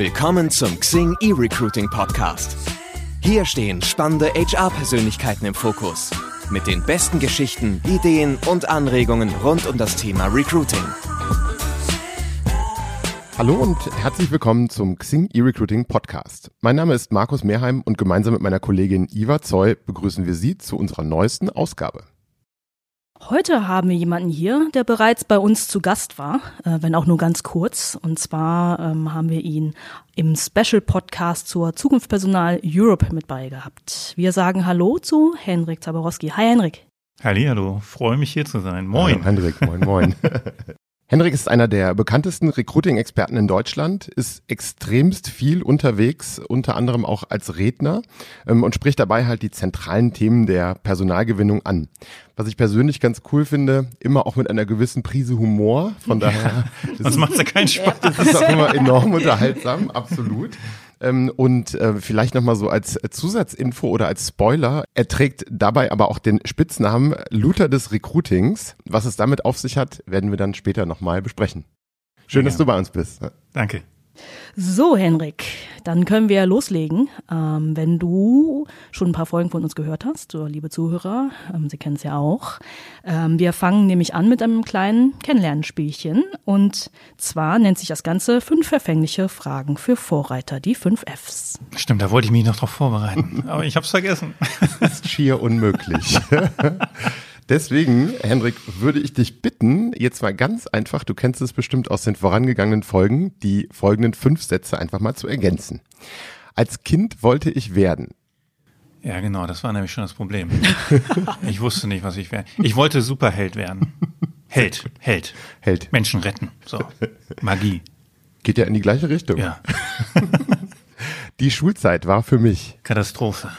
Willkommen zum Xing E-Recruiting Podcast. Hier stehen spannende HR-Persönlichkeiten im Fokus. Mit den besten Geschichten, Ideen und Anregungen rund um das Thema Recruiting. Hallo und herzlich willkommen zum Xing E-Recruiting Podcast. Mein Name ist Markus Mehrheim und gemeinsam mit meiner Kollegin Iva Zoll begrüßen wir Sie zu unserer neuesten Ausgabe. Heute haben wir jemanden hier, der bereits bei uns zu Gast war, äh, wenn auch nur ganz kurz. Und zwar ähm, haben wir ihn im Special Podcast zur Zukunft Personal Europe mit bei gehabt. Wir sagen Hallo zu Henrik Zaborowski. Hi Henrik. Hallo, freue mich hier zu sein. Moin. Hallo, Henrik, moin, moin. Henrik ist einer der bekanntesten Recruiting-Experten in Deutschland, ist extremst viel unterwegs, unter anderem auch als Redner ähm, und spricht dabei halt die zentralen Themen der Personalgewinnung an. Was ich persönlich ganz cool finde, immer auch mit einer gewissen Prise Humor. Von daher. Sonst macht ja keinen Spaß. Das ist auch immer enorm unterhaltsam, absolut. Ähm, und äh, vielleicht nochmal so als Zusatzinfo oder als Spoiler, er trägt dabei aber auch den Spitznamen Luther des Recruitings. Was es damit auf sich hat, werden wir dann später nochmal besprechen. Schön, ja. dass du bei uns bist. Danke. So, Henrik, dann können wir loslegen. Ähm, wenn du schon ein paar Folgen von uns gehört hast, so, liebe Zuhörer, ähm, Sie kennen es ja auch. Ähm, wir fangen nämlich an mit einem kleinen Kennenlernspielchen. Und zwar nennt sich das Ganze fünf verfängliche Fragen für Vorreiter, die fünf Fs. Stimmt, da wollte ich mich noch drauf vorbereiten. Aber ich habe es vergessen. Das ist schier unmöglich. Deswegen, Henrik, würde ich dich bitten, jetzt mal ganz einfach, du kennst es bestimmt aus den vorangegangenen Folgen, die folgenden fünf Sätze einfach mal zu ergänzen. Als Kind wollte ich werden. Ja, genau, das war nämlich schon das Problem. ich wusste nicht, was ich wäre. Ich wollte Superheld werden. Held, Held. Held. Menschen retten. So. Magie. Geht ja in die gleiche Richtung. Ja. Die Schulzeit war für mich. Katastrophe.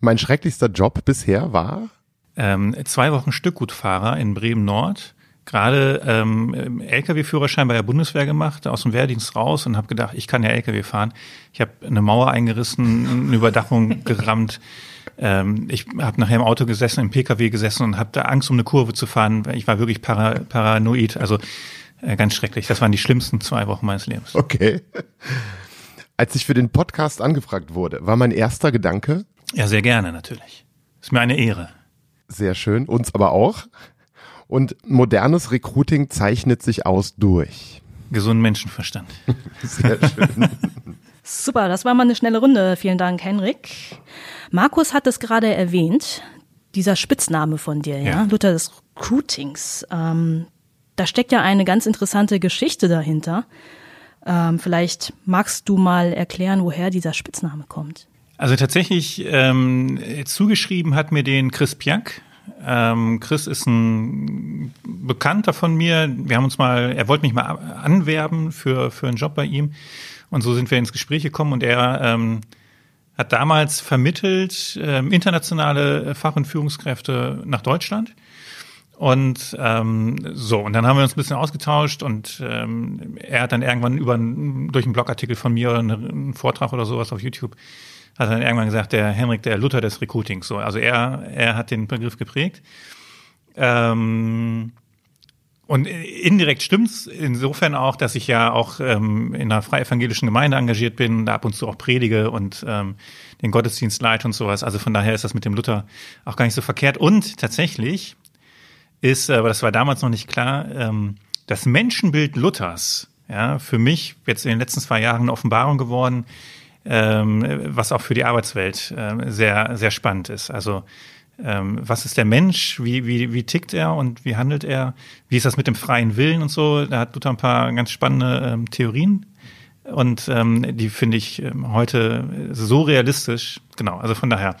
Mein schrecklichster Job bisher war? Ähm, zwei Wochen Stückgutfahrer in Bremen Nord, gerade ähm, LKW-Führerschein bei der Bundeswehr gemacht, aus dem Wehrdienst raus und habe gedacht, ich kann ja LKW fahren. Ich habe eine Mauer eingerissen, eine Überdachung gerammt. Ähm, ich habe nachher im Auto gesessen, im PKW gesessen und habe da Angst, um eine Kurve zu fahren. Ich war wirklich para, paranoid, also äh, ganz schrecklich. Das waren die schlimmsten zwei Wochen meines Lebens. Okay. Als ich für den Podcast angefragt wurde, war mein erster Gedanke? Ja, sehr gerne natürlich. Ist mir eine Ehre. Sehr schön, uns aber auch. Und modernes Recruiting zeichnet sich aus durch. Gesunden Menschenverstand. Sehr schön. Super, das war mal eine schnelle Runde. Vielen Dank, Henrik. Markus hat es gerade erwähnt, dieser Spitzname von dir, ja, ja? Luther des Recruitings. Ähm, da steckt ja eine ganz interessante Geschichte dahinter. Ähm, vielleicht magst du mal erklären, woher dieser Spitzname kommt. Also tatsächlich ähm, zugeschrieben hat mir den Chris Piak. Ähm, Chris ist ein Bekannter von mir. Wir haben uns mal, er wollte mich mal anwerben für, für einen Job bei ihm. Und so sind wir ins Gespräch gekommen und er ähm, hat damals vermittelt ähm, internationale Fach- und Führungskräfte nach Deutschland. Und ähm, so, und dann haben wir uns ein bisschen ausgetauscht und ähm, er hat dann irgendwann über durch einen Blogartikel von mir oder einen Vortrag oder sowas auf YouTube hat dann irgendwann gesagt, der Henrik, der Luther des Recruitings. So, also er, er hat den Begriff geprägt. Ähm, und indirekt stimmt's insofern auch, dass ich ja auch ähm, in einer freievangelischen Gemeinde engagiert bin, da ab und zu auch predige und ähm, den Gottesdienst leite und sowas. Also von daher ist das mit dem Luther auch gar nicht so verkehrt. Und tatsächlich ist, aber das war damals noch nicht klar, ähm, das Menschenbild Luthers, ja, für mich jetzt in den letzten zwei Jahren eine Offenbarung geworden, was auch für die Arbeitswelt äh, sehr, sehr spannend ist. Also ähm, was ist der Mensch, wie, wie, wie tickt er und wie handelt er, wie ist das mit dem freien Willen und so. Da hat Luther ein paar ganz spannende ähm, Theorien und ähm, die finde ich ähm, heute so realistisch. Genau, also von daher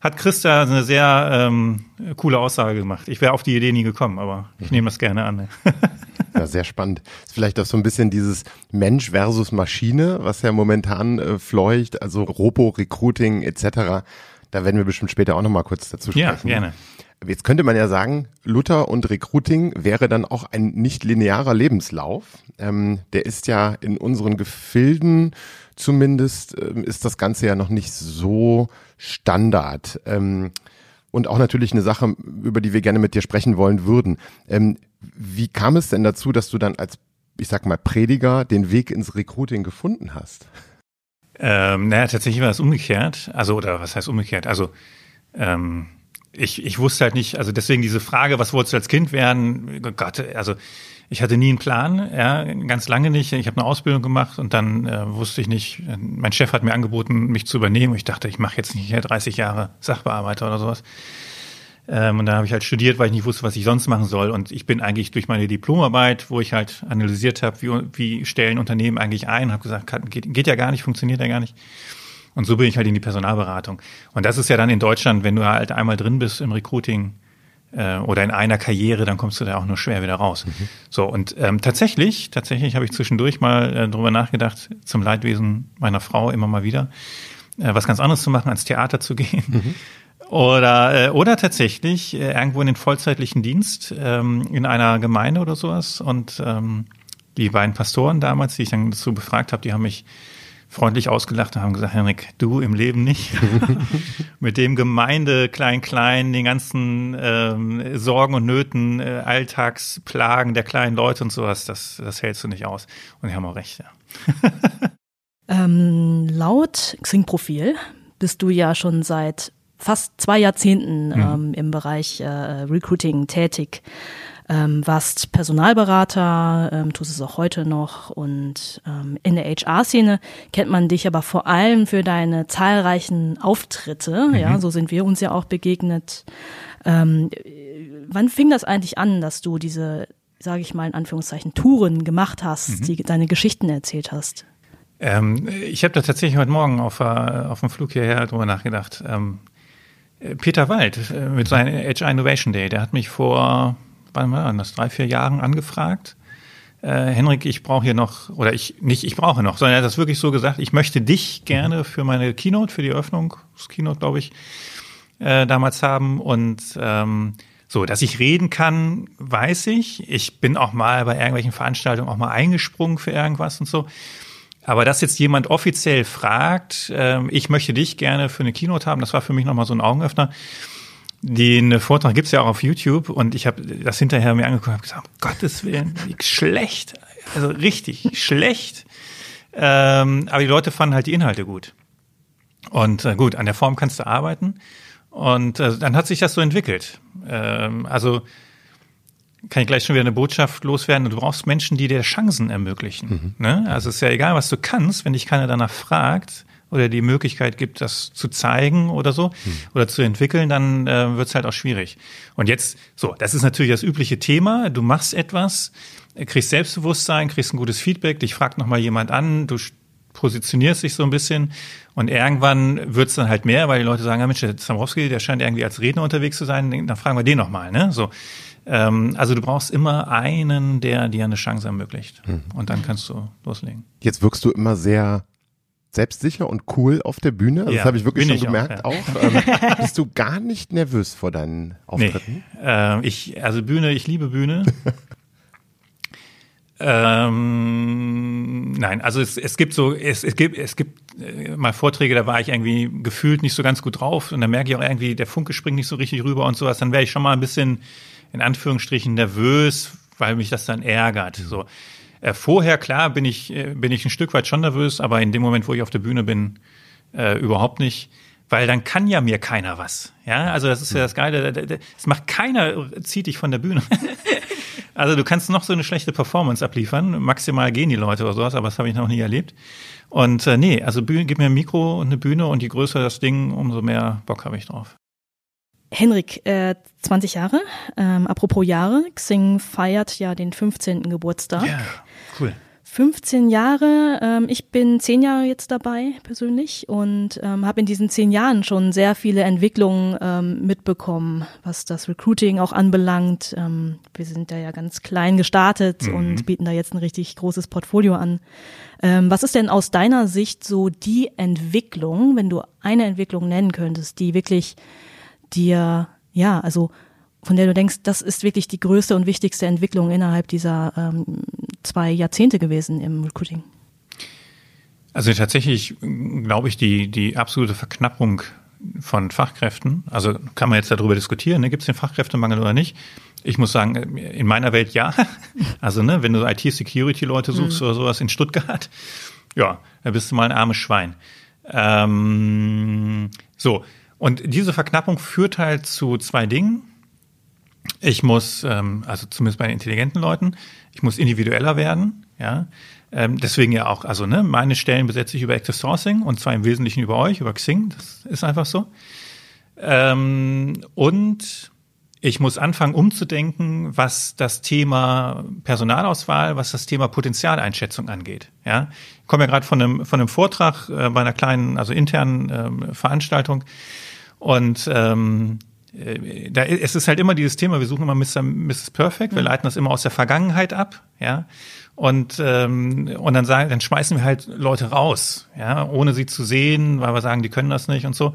hat Christa eine sehr ähm, coole Aussage gemacht. Ich wäre auf die Idee nie gekommen, aber ich nehme das gerne an. Ja, sehr spannend. Ist vielleicht auch so ein bisschen dieses Mensch versus Maschine, was ja momentan äh, fleucht, also Robo-Recruiting etc. Da werden wir bestimmt später auch nochmal kurz dazu sprechen. Ja, gerne. Jetzt könnte man ja sagen, Luther und Recruiting wäre dann auch ein nicht linearer Lebenslauf. Ähm, der ist ja in unseren Gefilden zumindest, äh, ist das Ganze ja noch nicht so Standard. Ähm, und auch natürlich eine Sache, über die wir gerne mit dir sprechen wollen würden. Ähm, wie kam es denn dazu, dass du dann als ich sag mal, Prediger den Weg ins Recruiting gefunden hast? Ähm, naja, tatsächlich war es umgekehrt. Also, oder was heißt umgekehrt? Also, ähm, ich, ich wusste halt nicht, also deswegen diese Frage, was wolltest du als Kind werden? Gott, also ich hatte nie einen Plan, ja, ganz lange nicht. Ich habe eine Ausbildung gemacht und dann äh, wusste ich nicht, mein Chef hat mir angeboten, mich zu übernehmen. Ich dachte, ich mache jetzt nicht hier 30 Jahre Sachbearbeiter oder sowas. Ähm, und dann habe ich halt studiert, weil ich nicht wusste, was ich sonst machen soll. Und ich bin eigentlich durch meine Diplomarbeit, wo ich halt analysiert habe, wie, wie stellen Unternehmen eigentlich ein, habe gesagt, geht, geht ja gar nicht, funktioniert ja gar nicht. Und so bin ich halt in die Personalberatung. Und das ist ja dann in Deutschland, wenn du halt einmal drin bist im Recruiting äh, oder in einer Karriere, dann kommst du da auch nur schwer wieder raus. Mhm. So, und ähm, tatsächlich, tatsächlich habe ich zwischendurch mal äh, drüber nachgedacht, zum Leidwesen meiner Frau immer mal wieder, äh, was ganz anderes zu machen, ans Theater zu gehen. Mhm. Oder, äh, oder tatsächlich äh, irgendwo in den vollzeitlichen Dienst ähm, in einer Gemeinde oder sowas. Und ähm, die beiden Pastoren damals, die ich dann dazu befragt habe, die haben mich freundlich ausgelacht und haben gesagt, Henrik, du im Leben nicht. Mit dem Gemeinde klein klein, den ganzen ähm, Sorgen und Nöten, äh, Alltagsplagen der kleinen Leute und sowas, das, das hältst du nicht aus. Und die haben auch recht, ja. ähm, laut Xing-Profil bist du ja schon seit fast zwei Jahrzehnten mhm. ähm, im Bereich äh, Recruiting tätig. Ähm, warst Personalberater, ähm, tust es auch heute noch und ähm, in der HR-Szene kennt man dich aber vor allem für deine zahlreichen Auftritte. Mhm. Ja, so sind wir uns ja auch begegnet. Ähm, wann fing das eigentlich an, dass du diese, sage ich mal in Anführungszeichen, Touren gemacht hast, mhm. die deine Geschichten erzählt hast? Ähm, ich habe da tatsächlich heute Morgen auf, äh, auf dem Flug hierher drüber nachgedacht. Ähm, Peter Wald äh, mit seinem HR Innovation Day, der hat mich vor, wann war das, drei, vier Jahren angefragt. Äh, Henrik, ich brauche hier noch, oder ich, nicht ich brauche noch, sondern er hat das wirklich so gesagt, ich möchte dich gerne für meine Keynote, für die Eröffnung, das Keynote, glaube ich, äh, damals haben. Und ähm, so, dass ich reden kann, weiß ich. Ich bin auch mal bei irgendwelchen Veranstaltungen auch mal eingesprungen für irgendwas und so. Aber dass jetzt jemand offiziell fragt, äh, ich möchte dich gerne für eine Keynote haben, das war für mich nochmal so ein Augenöffner. Den Vortrag gibt's ja auch auf YouTube und ich habe das hinterher mir angeguckt und habe gesagt, um Gottes Willen, schlecht, also richtig schlecht. Ähm, aber die Leute fanden halt die Inhalte gut. Und äh, gut, an der Form kannst du arbeiten. Und äh, dann hat sich das so entwickelt. Ähm, also kann ich gleich schon wieder eine Botschaft loswerden. Du brauchst Menschen, die dir Chancen ermöglichen. Mhm. Ne? Also es ist ja egal, was du kannst, wenn dich keiner danach fragt oder die Möglichkeit gibt, das zu zeigen oder so mhm. oder zu entwickeln, dann äh, wird es halt auch schwierig. Und jetzt, so, das ist natürlich das übliche Thema. Du machst etwas, kriegst Selbstbewusstsein, kriegst ein gutes Feedback, dich fragt nochmal jemand an, du positionierst dich so ein bisschen und irgendwann wird es dann halt mehr, weil die Leute sagen, ja Mensch, der Zambrowski, der scheint irgendwie als Redner unterwegs zu sein, dann fragen wir den nochmal. Ne? So. Ähm, also du brauchst immer einen, der dir eine Chance ermöglicht. Mhm. Und dann kannst du loslegen. Jetzt wirkst du immer sehr selbstsicher und cool auf der Bühne. Also ja, das habe ich wirklich schon ich gemerkt auch. Ja. auch. Ähm, bist du gar nicht nervös vor deinen Auftritten? Nee, äh, ich, also Bühne, ich liebe Bühne. ähm, nein, also es, es gibt so, es, es gibt, es gibt äh, mal Vorträge, da war ich irgendwie gefühlt nicht so ganz gut drauf und dann merke ich auch irgendwie, der Funke springt nicht so richtig rüber und sowas. Dann wäre ich schon mal ein bisschen in Anführungsstrichen nervös, weil mich das dann ärgert. So. Äh, vorher, klar, bin ich, äh, bin ich ein Stück weit schon nervös, aber in dem Moment, wo ich auf der Bühne bin, äh, überhaupt nicht. Weil dann kann ja mir keiner was. Ja, also das ist ja das Geile. Es macht keiner, zieht dich von der Bühne. also du kannst noch so eine schlechte Performance abliefern. Maximal gehen die Leute oder sowas, aber das habe ich noch nie erlebt. Und äh, nee, also Bühne, gib mir ein Mikro und eine Bühne und je größer das Ding, umso mehr Bock habe ich drauf. Henrik, äh, 20 Jahre. Ähm, apropos Jahre, Xing feiert ja den 15. Geburtstag. Ja, cool. 15 Jahre. Ähm, ich bin zehn Jahre jetzt dabei persönlich und ähm, habe in diesen zehn Jahren schon sehr viele Entwicklungen ähm, mitbekommen, was das Recruiting auch anbelangt. Ähm, wir sind da ja ganz klein gestartet mhm. und bieten da jetzt ein richtig großes Portfolio an. Ähm, was ist denn aus deiner Sicht so die Entwicklung, wenn du eine Entwicklung nennen könntest, die wirklich dir, ja, also von der du denkst, das ist wirklich die größte und wichtigste Entwicklung innerhalb dieser ähm, zwei Jahrzehnte gewesen im Recruiting? Also tatsächlich glaube ich, die, die absolute Verknappung von Fachkräften, also kann man jetzt darüber diskutieren, ne, gibt es den Fachkräftemangel oder nicht, Ich muss sagen, in meiner Welt ja. Also, ne, wenn du IT-Security-Leute suchst mhm. oder sowas in Stuttgart, ja, da bist du mal ein armes Schwein. Ähm, so, und diese Verknappung führt halt zu zwei Dingen. Ich muss, ähm, also zumindest bei den intelligenten Leuten, ich muss individueller werden, ja. Ähm, deswegen ja auch, also ne, meine Stellen besetze ich über Active Sourcing und zwar im Wesentlichen über euch, über Xing, das ist einfach so. Ähm, und ich muss anfangen umzudenken, was das Thema Personalauswahl, was das Thema Potenzialeinschätzung angeht. Ja, ich komme ja gerade von einem von einem Vortrag äh, bei einer kleinen, also internen ähm, Veranstaltung und ähm, äh, da, es ist halt immer dieses Thema, wir suchen immer Mr. Mrs. Perfect, wir mhm. leiten das immer aus der Vergangenheit ab, ja. Und, ähm, und dann sagen, dann schmeißen wir halt Leute raus, ja, ohne sie zu sehen, weil wir sagen, die können das nicht und so.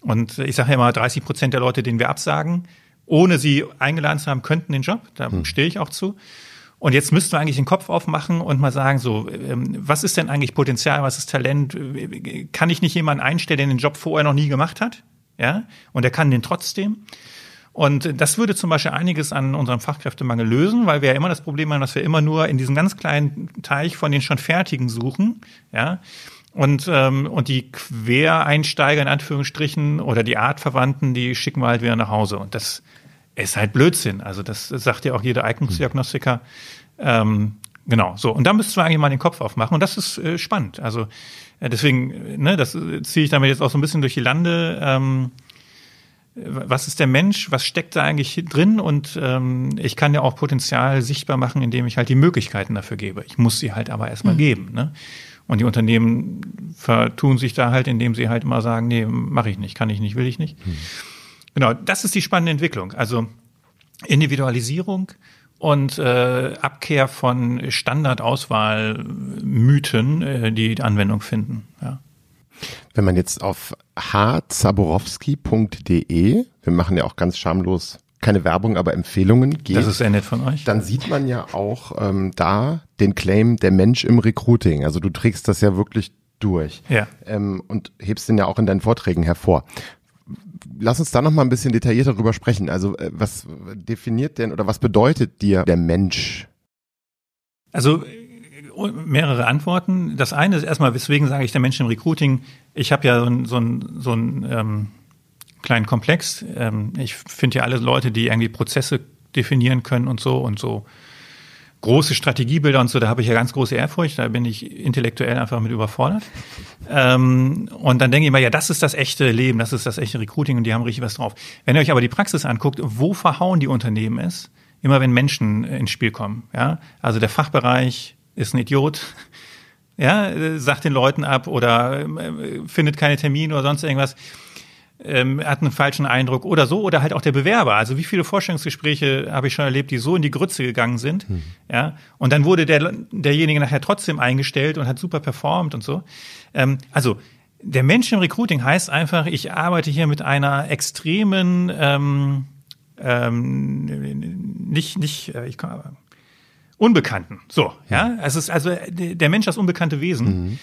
Und ich sage ja immer, 30 Prozent der Leute, denen wir absagen, ohne sie eingeladen zu haben, könnten den Job. Da hm. stehe ich auch zu. Und jetzt müssten wir eigentlich den Kopf aufmachen und mal sagen, so, ähm, was ist denn eigentlich Potenzial, was ist Talent? Kann ich nicht jemanden einstellen, der den Job vorher noch nie gemacht hat? Ja, und er kann den trotzdem. Und das würde zum Beispiel einiges an unserem Fachkräftemangel lösen, weil wir ja immer das Problem haben, dass wir immer nur in diesem ganz kleinen Teich von den schon Fertigen suchen. Ja, und, ähm, und die Quereinsteiger in Anführungsstrichen oder die Artverwandten, die schicken wir halt wieder nach Hause. Und das ist halt Blödsinn. Also das sagt ja auch jeder Eignungsdiagnostiker. Ähm, genau, so. Und da müsstest du eigentlich mal den Kopf aufmachen. Und das ist äh, spannend. Also deswegen, ne, das ziehe ich damit jetzt auch so ein bisschen durch die Lande. Ähm, was ist der Mensch? Was steckt da eigentlich drin? Und ähm, ich kann ja auch Potenzial sichtbar machen, indem ich halt die Möglichkeiten dafür gebe. Ich muss sie halt aber erstmal mhm. geben. Ne? Und die Unternehmen vertun sich da halt, indem sie halt immer sagen, nee, mache ich nicht, kann ich nicht, will ich nicht. Mhm. Genau, das ist die spannende Entwicklung. Also Individualisierung und äh, Abkehr von Standardauswahlmythen, äh, die Anwendung finden. Ja. Wenn man jetzt auf hzaborowski.de, wir machen ja auch ganz schamlos keine Werbung, aber Empfehlungen geht. Das ist sehr nett von euch. Dann sieht man ja auch ähm, da den Claim der Mensch im Recruiting. Also du trägst das ja wirklich durch. Ja. Ähm, und hebst den ja auch in deinen Vorträgen hervor lass uns da noch mal ein bisschen detaillierter darüber sprechen. Also äh, was definiert denn oder was bedeutet dir der Mensch? Also mehrere Antworten. Das eine ist erstmal, weswegen sage ich der Mensch im Recruiting? Ich habe ja so ein, so ein, so ein ähm, kleinen Komplex. Ähm, ich finde ja alle Leute, die irgendwie Prozesse definieren können und so und so große Strategiebilder und so, da habe ich ja ganz große Ehrfurcht, da bin ich intellektuell einfach mit überfordert. Ähm, und dann denke ich mir, ja, das ist das echte Leben, das ist das echte Recruiting und die haben richtig was drauf. Wenn ihr euch aber die Praxis anguckt, wo verhauen die Unternehmen es? Immer wenn Menschen ins Spiel kommen. Ja? Also der Fachbereich ist ein Idiot, ja, sagt den Leuten ab oder äh, findet keine Termine oder sonst irgendwas ähm, hat einen falschen Eindruck oder so oder halt auch der Bewerber. Also wie viele Vorstellungsgespräche habe ich schon erlebt, die so in die Grütze gegangen sind, hm. ja. Und dann wurde der derjenige nachher trotzdem eingestellt und hat super performt und so. Ähm, also der Mensch im Recruiting heißt einfach, ich arbeite hier mit einer extremen ähm, ähm, nicht nicht äh, ich kann, Unbekannten. So, ja. Es ist also der Mensch das unbekannte Wesen. Mhm.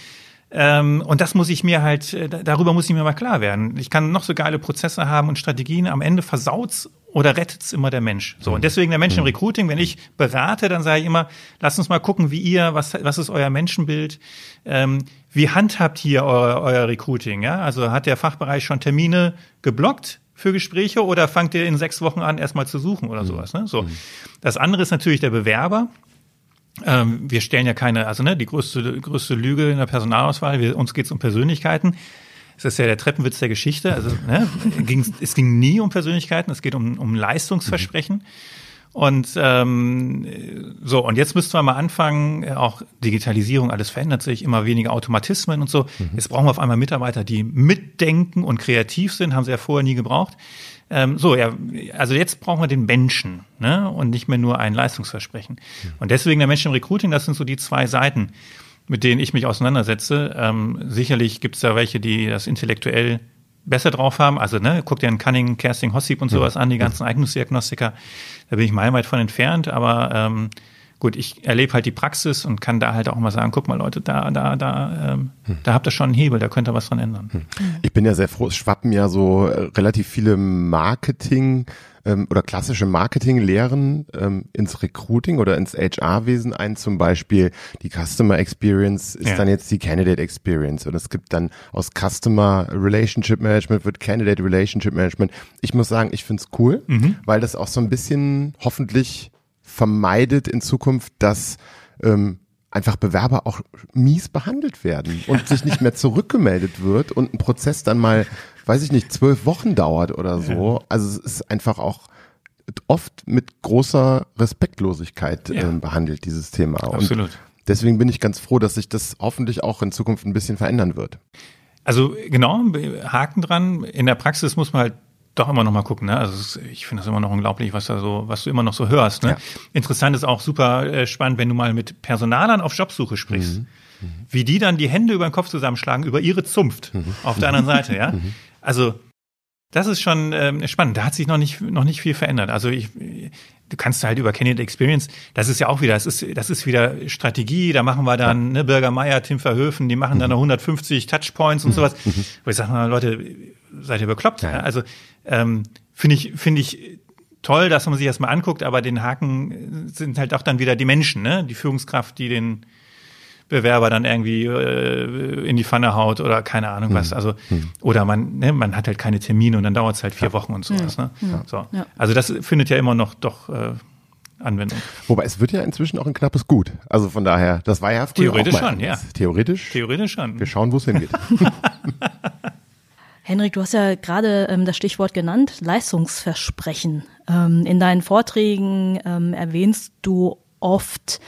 Ähm, und das muss ich mir halt, äh, darüber muss ich mir mal klar werden. Ich kann noch so geile Prozesse haben und Strategien, am Ende versaut's oder rettet's immer der Mensch. So, und deswegen der Mensch im mhm. Recruiting, wenn ich berate, dann sage ich immer, lasst uns mal gucken, wie ihr, was, was ist euer Menschenbild, ähm, wie handhabt ihr euer, euer Recruiting, ja? Also hat der Fachbereich schon Termine geblockt? für Gespräche oder fangt ihr in sechs Wochen an, erstmal zu suchen oder mhm. sowas. Ne? So. Das andere ist natürlich der Bewerber. Ähm, wir stellen ja keine, also ne, die größte, größte Lüge in der Personalauswahl, wir, uns geht es um Persönlichkeiten. Das ist ja der Treppenwitz der Geschichte. Also ne, ging, es ging nie um Persönlichkeiten, es geht um, um Leistungsversprechen. Und ähm, so, und jetzt müssten wir mal anfangen, auch Digitalisierung, alles verändert sich, immer weniger Automatismen und so. Mhm. Jetzt brauchen wir auf einmal Mitarbeiter, die mitdenken und kreativ sind, haben sie ja vorher nie gebraucht. Ähm, so, ja, also jetzt brauchen wir den Menschen ne? und nicht mehr nur ein Leistungsversprechen. Mhm. Und deswegen der Mensch im Recruiting, das sind so die zwei Seiten, mit denen ich mich auseinandersetze. Ähm, sicherlich gibt es da welche, die das intellektuell besser drauf haben. Also, ne, guck dir einen Cunning, Casting, Hossip und sowas ja. an, die ganzen Eignungsdiagnostiker. Da bin ich meilenweit von entfernt, aber ähm, gut, ich erlebe halt die Praxis und kann da halt auch mal sagen, guck mal Leute, da, da, da, ähm, hm. da habt ihr schon einen Hebel, da könnt ihr was dran ändern. Hm. Ich bin ja sehr froh, es schwappen ja so äh, relativ viele Marketing- ähm, oder klassische Marketinglehren ähm, ins Recruiting oder ins HR-Wesen ein. Zum Beispiel die Customer Experience ist ja. dann jetzt die Candidate Experience und es gibt dann aus Customer Relationship Management wird Candidate Relationship Management. Ich muss sagen, ich find's cool, mhm. weil das auch so ein bisschen hoffentlich vermeidet in Zukunft, dass ähm, einfach Bewerber auch mies behandelt werden und sich nicht mehr zurückgemeldet wird und ein Prozess dann mal weiß ich nicht, zwölf Wochen dauert oder so. Also es ist einfach auch oft mit großer Respektlosigkeit ja. äh, behandelt, dieses Thema. Absolut. Und deswegen bin ich ganz froh, dass sich das hoffentlich auch in Zukunft ein bisschen verändern wird. Also genau, Haken dran. In der Praxis muss man halt doch immer noch mal gucken. Ne? Also ich finde das immer noch unglaublich, was da so, was du immer noch so hörst. Ne? Ja. Interessant ist auch super äh, spannend, wenn du mal mit Personalern auf Jobsuche sprichst, mhm. Mhm. wie die dann die Hände über den Kopf zusammenschlagen über ihre Zunft mhm. auf der anderen Seite. Ja, mhm. Also das ist schon ähm, spannend. Da hat sich noch nicht noch nicht viel verändert. Also ich, du kannst halt über Candidate Experience, das ist ja auch wieder, das ist das ist wieder Strategie. Da machen wir dann ne, Bürger Meier, Tim Verhöfen, die machen dann noch 150 Touchpoints und sowas. Mhm. Wo ich sage mal, Leute, seid ihr bekloppt? Ja. Also ähm, finde ich finde ich toll, dass man sich das mal anguckt, aber den Haken sind halt auch dann wieder die Menschen, ne? Die Führungskraft, die den Bewerber dann irgendwie äh, in die Pfanne haut oder keine Ahnung was. Mhm. Also mhm. oder man ne, man hat halt keine Termine und dann dauert es halt vier ja. Wochen und sowas. Ne? Ja. So. Also das findet ja immer noch doch äh, Anwendung. Wobei es wird ja inzwischen auch ein knappes Gut. Also von daher, das war ja früher Theoretisch auch mal schon, ja. Theoretisch. Theoretisch schon. Wir schauen, wo es hingeht. Henrik, du hast ja gerade ähm, das Stichwort genannt, Leistungsversprechen. Ähm, in deinen Vorträgen ähm, erwähnst du oft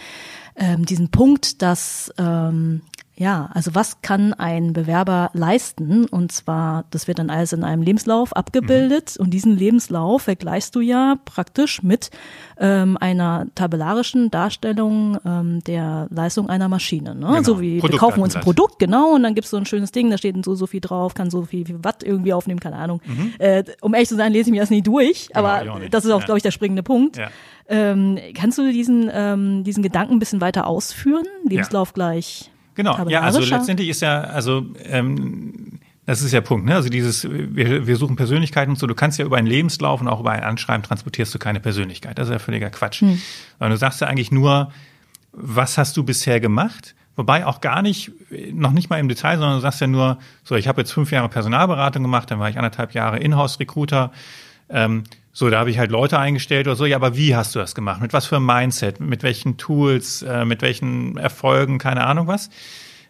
ähm, diesen Punkt, dass ähm, ja, also was kann ein Bewerber leisten? Und zwar, das wird dann alles in einem Lebenslauf abgebildet mhm. und diesen Lebenslauf vergleichst du ja praktisch mit ähm, einer tabellarischen Darstellung ähm, der Leistung einer Maschine. Ne? Genau. So wie wir kaufen uns ein Produkt, genau, und dann gibt's so ein schönes Ding, da steht so so viel drauf, kann so viel, viel Watt irgendwie aufnehmen, keine Ahnung. Mhm. Äh, um ehrlich zu sein, lese ich mir das nie durch, aber nicht. das ist auch, ja. glaube ich, der springende Punkt. Ja. Ähm, kannst du diesen, ähm, diesen Gedanken ein bisschen weiter ausführen? Lebenslauf ja. gleich. Genau, ja, also letztendlich ist ja, also ähm, das ist ja Punkt, ne? Also dieses, wir, wir suchen Persönlichkeiten und so, du kannst ja über einen Lebenslauf und auch über ein Anschreiben transportierst du keine Persönlichkeit. Das ist ja völliger Quatsch. Hm. Sondern du sagst ja eigentlich nur, was hast du bisher gemacht? Wobei auch gar nicht, noch nicht mal im Detail, sondern du sagst ja nur, so, ich habe jetzt fünf Jahre Personalberatung gemacht, dann war ich anderthalb Jahre Inhouse-Recruiter. Ähm, so, da habe ich halt Leute eingestellt oder so. Ja, aber wie hast du das gemacht? Mit was für einem Mindset? Mit welchen Tools? Äh, mit welchen Erfolgen? Keine Ahnung was.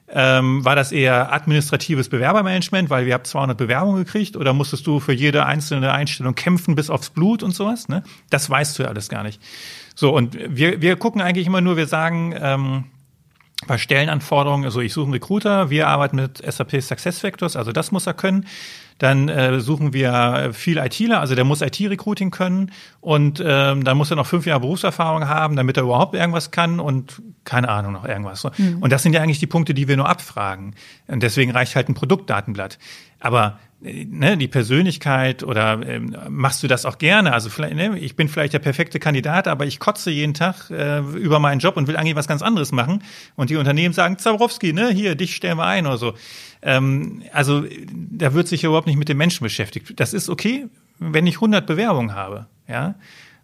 Ähm, war das eher administratives Bewerbermanagement, weil wir haben 200 Bewerbungen gekriegt? Oder musstest du für jede einzelne Einstellung kämpfen bis aufs Blut und sowas? Ne? Das weißt du ja alles gar nicht. So, und wir, wir gucken eigentlich immer nur, wir sagen, ähm, bei Stellenanforderungen, also ich suche einen Recruiter, wir arbeiten mit SAP SuccessFactors, also das muss er können. Dann äh, suchen wir viel ITler, also der muss IT-Recruiting können und ähm, dann muss er noch fünf Jahre Berufserfahrung haben, damit er überhaupt irgendwas kann und keine Ahnung noch irgendwas. Mhm. Und das sind ja eigentlich die Punkte, die wir nur abfragen. Und deswegen reicht halt ein Produktdatenblatt. Aber ne, die Persönlichkeit oder ähm, machst du das auch gerne? Also vielleicht, ne, ich bin vielleicht der perfekte Kandidat, aber ich kotze jeden Tag äh, über meinen Job und will eigentlich was ganz anderes machen. Und die Unternehmen sagen, Zabrowski, ne, hier, dich stellen wir ein oder so. Ähm, also da wird sich überhaupt nicht mit dem Menschen beschäftigt. Das ist okay, wenn ich 100 Bewerbungen habe, ja.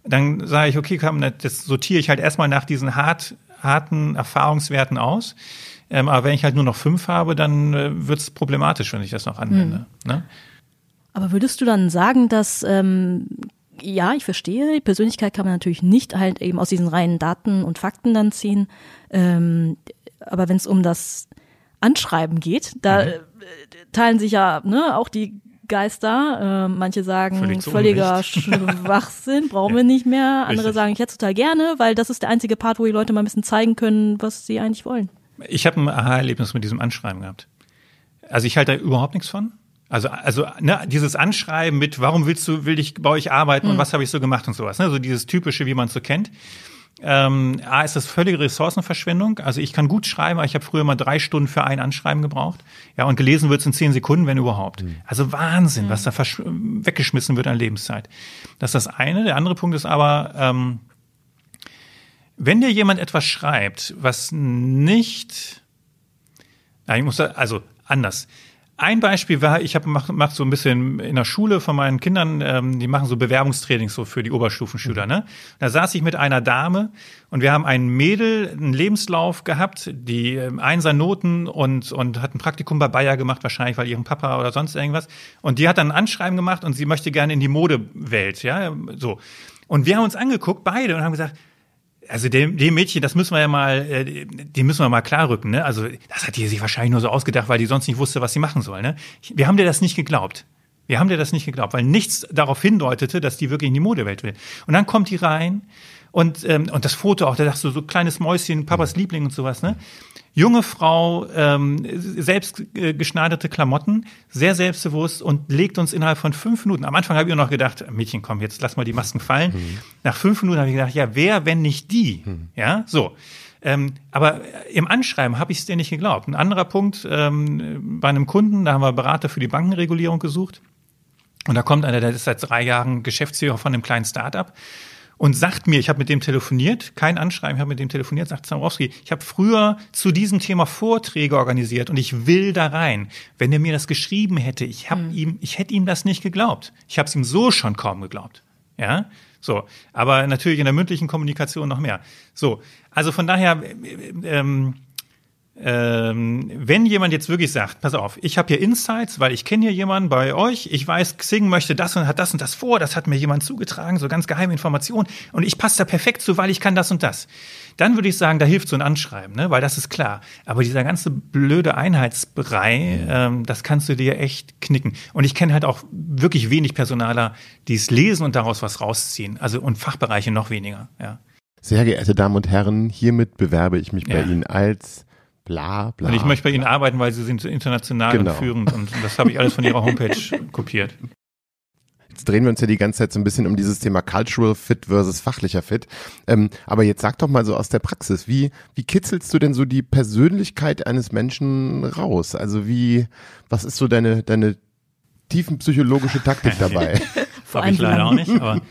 Dann sage ich, okay, komm, das sortiere ich halt erstmal nach diesen hart, harten Erfahrungswerten aus. Ähm, aber wenn ich halt nur noch fünf habe, dann äh, wird es problematisch, wenn ich das noch anwende. Hm. Ne? Aber würdest du dann sagen, dass ähm, ja, ich verstehe, die Persönlichkeit kann man natürlich nicht halt eben aus diesen reinen Daten und Fakten dann ziehen. Ähm, aber wenn es um das Anschreiben geht, da mhm. Äh, teilen sich ja ne, auch die Geister. Äh, manche sagen Völlig völliger Schwachsinn, brauchen ja. wir nicht mehr. Andere Richtig. sagen, ich hätte total gerne, weil das ist der einzige Part, wo die Leute mal ein bisschen zeigen können, was sie eigentlich wollen. Ich habe ein Aha-Erlebnis mit diesem Anschreiben gehabt. Also ich halte da überhaupt nichts von. Also, also ne, dieses Anschreiben mit, warum willst du, will ich bei euch arbeiten mhm. und was habe ich so gemacht und sowas. Ne? So dieses typische, wie man es so kennt. Ähm, A, ist das völlige Ressourcenverschwendung. Also ich kann gut schreiben, aber ich habe früher mal drei Stunden für ein Anschreiben gebraucht. Ja, und gelesen wird es in zehn Sekunden, wenn überhaupt. Mhm. Also Wahnsinn, mhm. was da weggeschmissen wird an Lebenszeit. Das ist das eine. Der andere Punkt ist aber, ähm, wenn dir jemand etwas schreibt, was nicht, na, ich muss da, also anders. Ein Beispiel war, ich habe mach, mach so ein bisschen in der Schule von meinen Kindern, ähm, die machen so Bewerbungstrainings so für die Oberstufenschüler. Ne? Da saß ich mit einer Dame und wir haben ein Mädel, einen Lebenslauf gehabt, die ähm, Einser Noten und und hat ein Praktikum bei Bayer gemacht, wahrscheinlich weil ihrem Papa oder sonst irgendwas. Und die hat dann ein Anschreiben gemacht und sie möchte gerne in die Modewelt, ja, so. Und wir haben uns angeguckt beide und haben gesagt, also dem, dem Mädchen, das müssen wir ja mal, äh, dem müssen wir mal klar rücken, ne? Also das hat die sich wahrscheinlich nur so ausgedacht, weil die sonst nicht wusste, was sie machen soll, ne? Wir haben dir das nicht geglaubt. Wir haben dir das nicht geglaubt, weil nichts darauf hindeutete, dass die wirklich in die Modewelt will. Und dann kommt die rein und ähm, und das Foto auch, da dachtest du so kleines Mäuschen, Papas Liebling und sowas, ne? Junge Frau, ähm, selbst äh, geschneiderte Klamotten, sehr selbstbewusst und legt uns innerhalb von fünf Minuten. Am Anfang habe ich noch gedacht, Mädchen, komm, jetzt lass mal die Masken fallen. Mhm. Nach fünf Minuten habe ich gedacht, ja, wer, wenn nicht die? Mhm. Ja, so. Ähm, aber im Anschreiben habe ich es dir nicht geglaubt. Ein anderer Punkt, ähm, bei einem Kunden, da haben wir Berater für die Bankenregulierung gesucht. Und da kommt einer, der ist seit drei Jahren Geschäftsführer von einem kleinen Startup und sagt mir, ich habe mit dem telefoniert, kein Anschreiben, ich habe mit dem telefoniert, sagt Zamorowski, ich habe früher zu diesem Thema Vorträge organisiert und ich will da rein. Wenn er mir das geschrieben hätte, ich habe mhm. ihm, ich hätte ihm das nicht geglaubt. Ich habe es ihm so schon kaum geglaubt. Ja, so. Aber natürlich in der mündlichen Kommunikation noch mehr. So. Also von daher, ähm, ähm, wenn jemand jetzt wirklich sagt, pass auf, ich habe hier Insights, weil ich kenne hier jemanden bei euch, ich weiß, Xing möchte das und hat das und das vor, das hat mir jemand zugetragen, so ganz geheime Informationen und ich passe da perfekt zu, weil ich kann das und das. Dann würde ich sagen, da hilft so ein Anschreiben, ne? weil das ist klar. Aber dieser ganze blöde Einheitsbrei, ähm, das kannst du dir echt knicken. Und ich kenne halt auch wirklich wenig Personaler, die es lesen und daraus was rausziehen. Also und Fachbereiche noch weniger. Ja. Sehr geehrte Damen und Herren, hiermit bewerbe ich mich bei ja. Ihnen als bla bla. Und ich möchte bei Ihnen arbeiten, weil Sie sind international genau. und führend und das habe ich alles von Ihrer Homepage kopiert. Jetzt drehen wir uns ja die ganze Zeit so ein bisschen um dieses Thema Cultural Fit versus fachlicher Fit. Ähm, aber jetzt sag doch mal so aus der Praxis, wie, wie kitzelst du denn so die Persönlichkeit eines Menschen raus? Also wie, was ist so deine, deine tiefenpsychologische Taktik dabei? Habe ich leider auch nicht. Aber,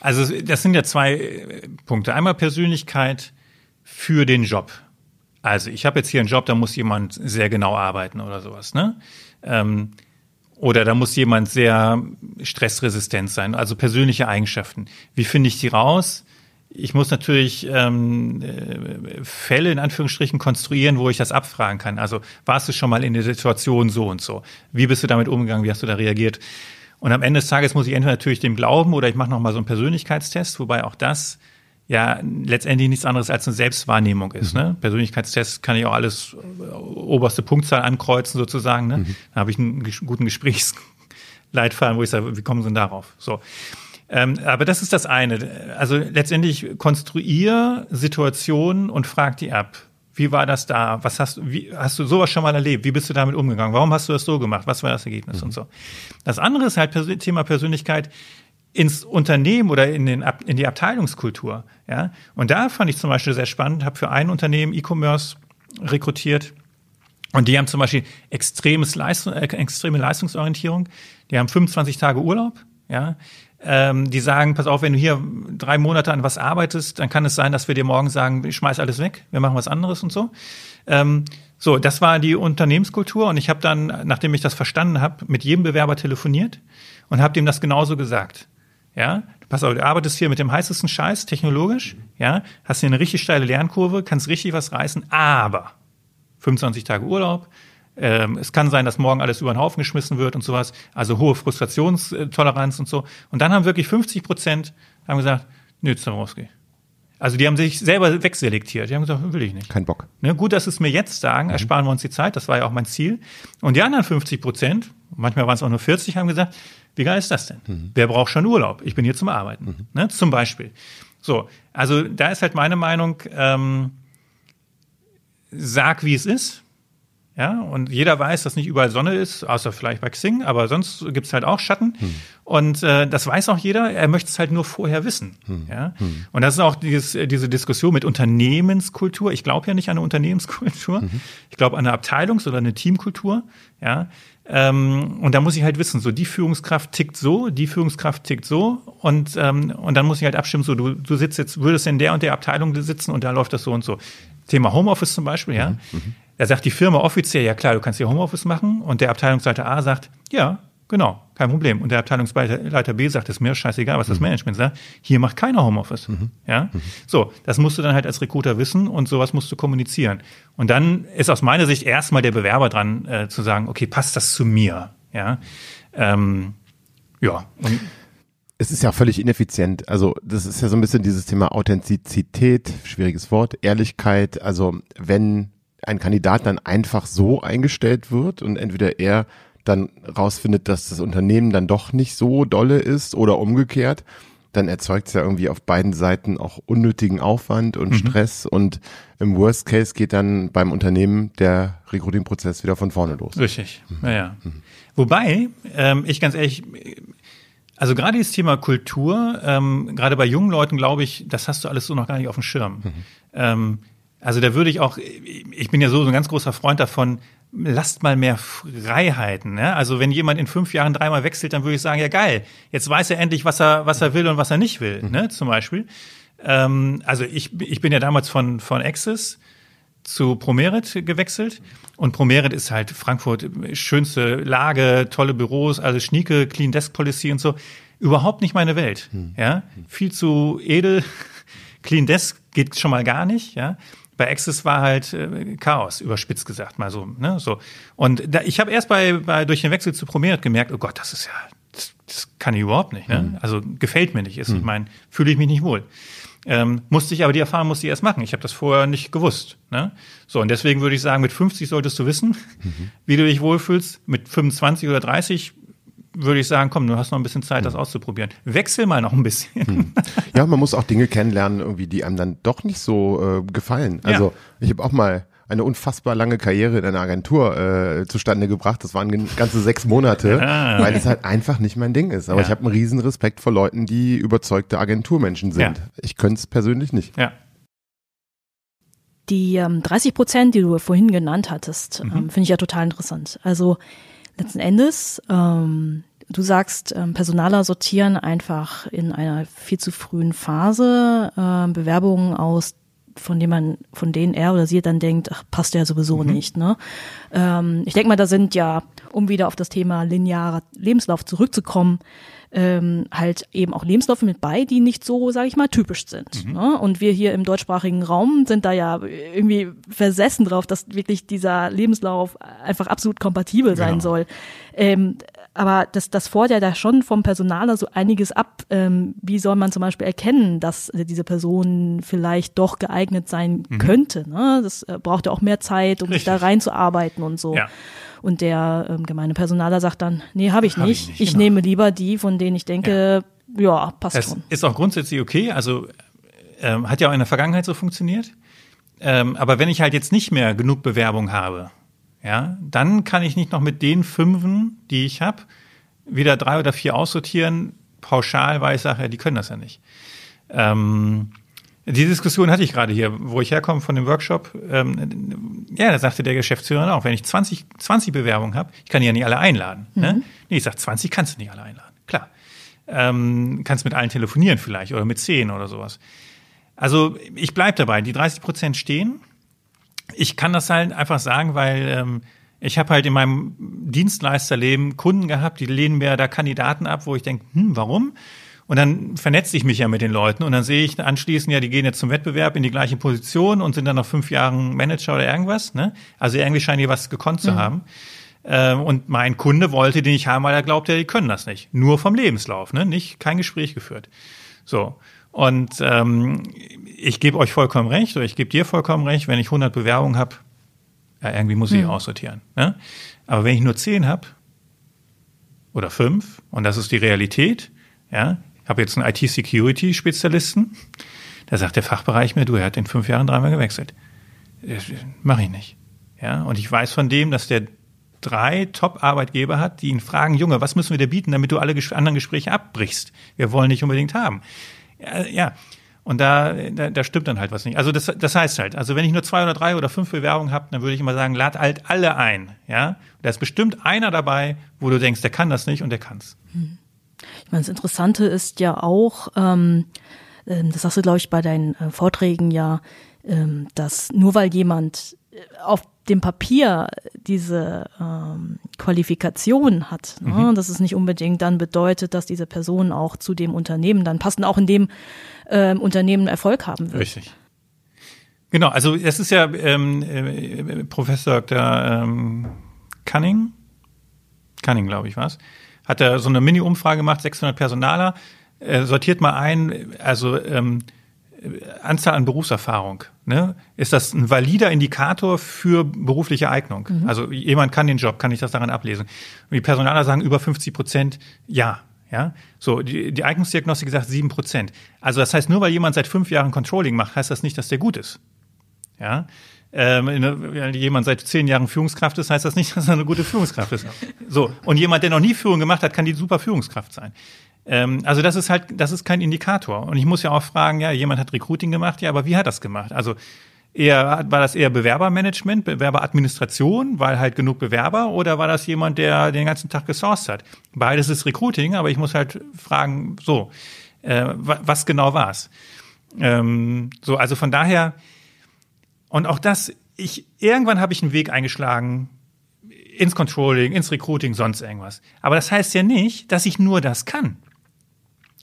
also das sind ja zwei äh, Punkte. Einmal Persönlichkeit für den Job. Also ich habe jetzt hier einen Job, da muss jemand sehr genau arbeiten oder sowas, ne? Ähm, oder da muss jemand sehr stressresistent sein, also persönliche Eigenschaften. Wie finde ich die raus? Ich muss natürlich ähm, äh, Fälle in Anführungsstrichen konstruieren, wo ich das abfragen kann. Also warst du schon mal in der Situation so und so? Wie bist du damit umgegangen? Wie hast du da reagiert? Und am Ende des Tages muss ich entweder natürlich dem glauben oder ich mache noch mal so einen Persönlichkeitstest, wobei auch das ja letztendlich nichts anderes als eine Selbstwahrnehmung ist. Ne? Persönlichkeitstest kann ich auch alles äh, oberste Punktzahl ankreuzen sozusagen. Ne? Mhm. Da habe ich einen guten Gesprächsleitfaden, wo ich sage, wie kommen Sie denn darauf? So. Ähm, aber das ist das eine. Also letztendlich konstruier Situationen und frag die ab. Wie war das da? Was hast, wie, hast du sowas schon mal erlebt? Wie bist du damit umgegangen? Warum hast du das so gemacht? Was war das Ergebnis mhm. und so? Das andere ist halt Thema Persönlichkeit ins Unternehmen oder in, den, in die Abteilungskultur. Ja? Und da fand ich zum Beispiel sehr spannend, habe für ein Unternehmen E-Commerce rekrutiert und die haben zum Beispiel extremes Leistung, äh, extreme Leistungsorientierung. Die haben 25 Tage Urlaub. Ja? Ähm, die sagen, pass auf, wenn du hier drei Monate an was arbeitest, dann kann es sein, dass wir dir morgen sagen, ich schmeiß alles weg, wir machen was anderes und so. Ähm, so, das war die Unternehmenskultur und ich habe dann, nachdem ich das verstanden habe, mit jedem Bewerber telefoniert und habe dem das genauso gesagt. Ja, pass auf, du arbeitest hier mit dem heißesten Scheiß technologisch, ja, hast hier eine richtig steile Lernkurve, kannst richtig was reißen, aber 25 Tage Urlaub, ähm, es kann sein, dass morgen alles über den Haufen geschmissen wird und sowas, also hohe Frustrationstoleranz und so. Und dann haben wirklich 50 Prozent haben gesagt, nö, Zamorowski. Also die haben sich selber wegselektiert. Die haben gesagt, will ich nicht. Kein Bock. Ne, gut, dass es mir jetzt sagen, mhm. ersparen wir uns die Zeit, das war ja auch mein Ziel. Und die anderen 50 Prozent, manchmal waren es auch nur 40, haben gesagt, wie geil ist das denn? Mhm. Wer braucht schon Urlaub? Ich bin hier zum Arbeiten. Mhm. Ne, zum Beispiel. So, also da ist halt meine Meinung, ähm, sag, wie es ist. Ja, und jeder weiß, dass nicht überall Sonne ist, außer vielleicht bei Xing, aber sonst gibt's halt auch Schatten. Hm. Und äh, das weiß auch jeder, er möchte es halt nur vorher wissen. Hm. Ja? Hm. Und das ist auch dieses, diese Diskussion mit Unternehmenskultur. Ich glaube ja nicht an eine Unternehmenskultur. Mhm. Ich glaube an eine Abteilungs- oder eine Teamkultur. Ja. Ähm, und da muss ich halt wissen, so die Führungskraft tickt so, die Führungskraft tickt so und, ähm, und dann muss ich halt abstimmen, so du, du sitzt jetzt, würdest in der und der Abteilung sitzen und da läuft das so und so. Thema Homeoffice zum Beispiel, ja. Mhm. mhm. Da sagt die Firma offiziell, ja klar, du kannst hier Homeoffice machen. Und der Abteilungsleiter A sagt, ja, genau, kein Problem. Und der Abteilungsleiter B sagt, ist mir scheißegal, was das mhm. Management sagt. Hier macht keiner Homeoffice. Mhm. Ja, mhm. so, das musst du dann halt als Recruiter wissen und sowas musst du kommunizieren. Und dann ist aus meiner Sicht erstmal der Bewerber dran, äh, zu sagen, okay, passt das zu mir? Ja, ähm, ja. Und es ist ja völlig ineffizient. Also das ist ja so ein bisschen dieses Thema Authentizität, schwieriges Wort, Ehrlichkeit. Also wenn ein Kandidat dann einfach so eingestellt wird und entweder er dann rausfindet, dass das Unternehmen dann doch nicht so dolle ist oder umgekehrt, dann erzeugt es ja irgendwie auf beiden Seiten auch unnötigen Aufwand und mhm. Stress und im Worst Case geht dann beim Unternehmen der Recruiting-Prozess wieder von vorne los. Richtig, mhm. ja. Mhm. Wobei, ähm, ich ganz ehrlich, also gerade dieses Thema Kultur, ähm, gerade bei jungen Leuten glaube ich, das hast du alles so noch gar nicht auf dem Schirm. Mhm. Ähm, also da würde ich auch, ich bin ja so, so ein ganz großer Freund davon, lasst mal mehr Freiheiten. Ne? Also wenn jemand in fünf Jahren dreimal wechselt, dann würde ich sagen, ja geil, jetzt weiß er endlich, was er, was er will und was er nicht will, mhm. ne? zum Beispiel. Ähm, also ich, ich bin ja damals von, von Access zu Promerit gewechselt. Und Promerit ist halt Frankfurt, schönste Lage, tolle Büros, also schnieke, Clean Desk Policy und so. Überhaupt nicht meine Welt. Hm. Ja, viel zu edel. Clean Desk geht schon mal gar nicht. Ja, bei Access war halt äh, Chaos, überspitzt gesagt mal so. Ne? so. Und da, ich habe erst bei, bei durch den Wechsel zu Promerit gemerkt, oh Gott, das ist ja, das, das kann ich überhaupt nicht. Ne? Mhm. Also gefällt mir nicht. Ist, mhm. Ich meine, fühle ich mich nicht wohl. Ähm, musste ich aber die Erfahrung musste ich erst machen. Ich habe das vorher nicht gewusst. Ne? So und deswegen würde ich sagen, mit 50 solltest du wissen, mhm. wie du dich wohlfühlst. Mit 25 oder 30 würde ich sagen, komm, du hast noch ein bisschen Zeit, das hm. auszuprobieren. Wechsel mal noch ein bisschen. Hm. Ja, man muss auch Dinge kennenlernen, irgendwie, die einem dann doch nicht so äh, gefallen. Also ja. ich habe auch mal eine unfassbar lange Karriere in einer Agentur äh, zustande gebracht. Das waren ganze sechs Monate, ah. weil es halt einfach nicht mein Ding ist. Aber ja. ich habe einen riesen Respekt vor Leuten, die überzeugte Agenturmenschen sind. Ja. Ich könnte es persönlich nicht. Ja. Die ähm, 30 Prozent, die du vorhin genannt hattest, mhm. ähm, finde ich ja total interessant. Also letzten Endes ähm, Du sagst, ähm, Personaler sortieren einfach in einer viel zu frühen Phase äh, Bewerbungen aus, von denen man, von denen er oder sie dann denkt, ach, passt ja sowieso mhm. nicht. Ne? Ähm, ich denke mal, da sind ja, um wieder auf das Thema linearer Lebenslauf zurückzukommen, ähm, halt eben auch Lebensläufe mit bei, die nicht so, sage ich mal, typisch sind. Mhm. Ne? Und wir hier im deutschsprachigen Raum sind da ja irgendwie versessen drauf, dass wirklich dieser Lebenslauf einfach absolut kompatibel sein genau. soll. Ähm, aber das, das fordert ja da schon vom Personaler so einiges ab. Ähm, wie soll man zum Beispiel erkennen, dass diese Person vielleicht doch geeignet sein mhm. könnte? Ne? Das äh, braucht ja auch mehr Zeit, um Richtig. sich da reinzuarbeiten und so. Ja. Und der ähm, gemeine Personaler sagt dann, nee, habe ich, hab nicht. ich nicht. Ich genau. nehme lieber die, von denen ich denke, ja, ja passt es schon. Ist auch grundsätzlich okay. Also ähm, hat ja auch in der Vergangenheit so funktioniert. Ähm, aber wenn ich halt jetzt nicht mehr genug Bewerbung habe, ja, dann kann ich nicht noch mit den Fünfen, die ich habe, wieder drei oder vier aussortieren, pauschal, weil ich sage, ja, die können das ja nicht. Ähm, die Diskussion hatte ich gerade hier, wo ich herkomme von dem Workshop. Ähm, ja, da sagte der Geschäftsführer auch, wenn ich 20, 20 Bewerbungen habe, ich kann die ja nicht alle einladen. Ne? Mhm. Ne? Nee, ich sage, 20 kannst du nicht alle einladen. Klar. Ähm, kannst mit allen telefonieren vielleicht oder mit 10 oder sowas. Also ich bleib dabei, die 30 Prozent stehen. Ich kann das halt einfach sagen, weil ähm, ich habe halt in meinem Dienstleisterleben Kunden gehabt, die lehnen mir da Kandidaten ab, wo ich denke, hm, warum? Und dann vernetze ich mich ja mit den Leuten und dann sehe ich anschließend, ja, die gehen jetzt zum Wettbewerb in die gleiche Position und sind dann nach fünf Jahren Manager oder irgendwas. Ne? Also irgendwie scheinen die was gekonnt zu mhm. haben. Ähm, und mein Kunde wollte den ich haben, weil er glaubte, die können das nicht. Nur vom Lebenslauf, ne? nicht kein Gespräch geführt. So. Und ähm, ich gebe euch vollkommen recht, oder ich gebe dir vollkommen recht, wenn ich 100 Bewerbungen habe, ja, irgendwie muss ich mhm. aussortieren. Ne? Aber wenn ich nur 10 habe oder 5, und das ist die Realität, ja, ich habe jetzt einen IT-Security-Spezialisten, da sagt der Fachbereich mir, du, er hat in fünf Jahren dreimal gewechselt. Mache ich nicht. Ja, und ich weiß von dem, dass der drei Top-Arbeitgeber hat, die ihn fragen, Junge, was müssen wir dir bieten, damit du alle anderen Gespräche abbrichst? Wir wollen dich unbedingt haben. Ja, ja. Und da, da, da stimmt dann halt was nicht. Also das, das heißt halt, also wenn ich nur zwei oder drei oder fünf Bewerbungen habe, dann würde ich immer sagen, lad halt alle ein. Ja, da ist bestimmt einer dabei, wo du denkst, der kann das nicht und der kann's. Hm. Ich meine, das Interessante ist ja auch, ähm, ähm das sagst du, glaube ich, bei deinen äh, Vorträgen ja, ähm, dass nur weil jemand äh, auf dem Papier diese ähm, Qualifikation hat, ne, mhm. dass es nicht unbedingt dann bedeutet, dass diese Person auch zu dem Unternehmen dann passen, auch in dem ähm, Unternehmen Erfolg haben wird. Richtig. Genau, also es ist ja ähm, äh, Professor Dr. Ähm, Cunning, Cunning glaube ich was, hat er so eine Mini-Umfrage gemacht, 600 Personaler, äh, sortiert mal ein, also ähm, Anzahl an Berufserfahrung. Ne? Ist das ein valider Indikator für berufliche Eignung? Mhm. Also jemand kann den Job, kann ich das daran ablesen? Und die Personaler sagen über 50 Prozent, ja. Ja, so die, die Eignungsdiagnostik sagt sieben Prozent. Also das heißt, nur weil jemand seit fünf Jahren Controlling macht, heißt das nicht, dass der gut ist. Ja, ähm, wenn jemand seit zehn Jahren Führungskraft ist, heißt das nicht, dass er eine gute Führungskraft ist. So und jemand, der noch nie Führung gemacht hat, kann die super Führungskraft sein. Ähm, also das ist halt, das ist kein Indikator. Und ich muss ja auch fragen, ja, jemand hat Recruiting gemacht, ja, aber wie hat das gemacht? Also eher, war das eher Bewerbermanagement, Bewerberadministration, weil halt genug Bewerber, oder war das jemand, der den ganzen Tag gesourced hat? Beides ist Recruiting, aber ich muss halt fragen, so, äh, was genau war's? Ähm, so, also von daher, und auch das, ich, irgendwann habe ich einen Weg eingeschlagen, ins Controlling, ins Recruiting, sonst irgendwas. Aber das heißt ja nicht, dass ich nur das kann.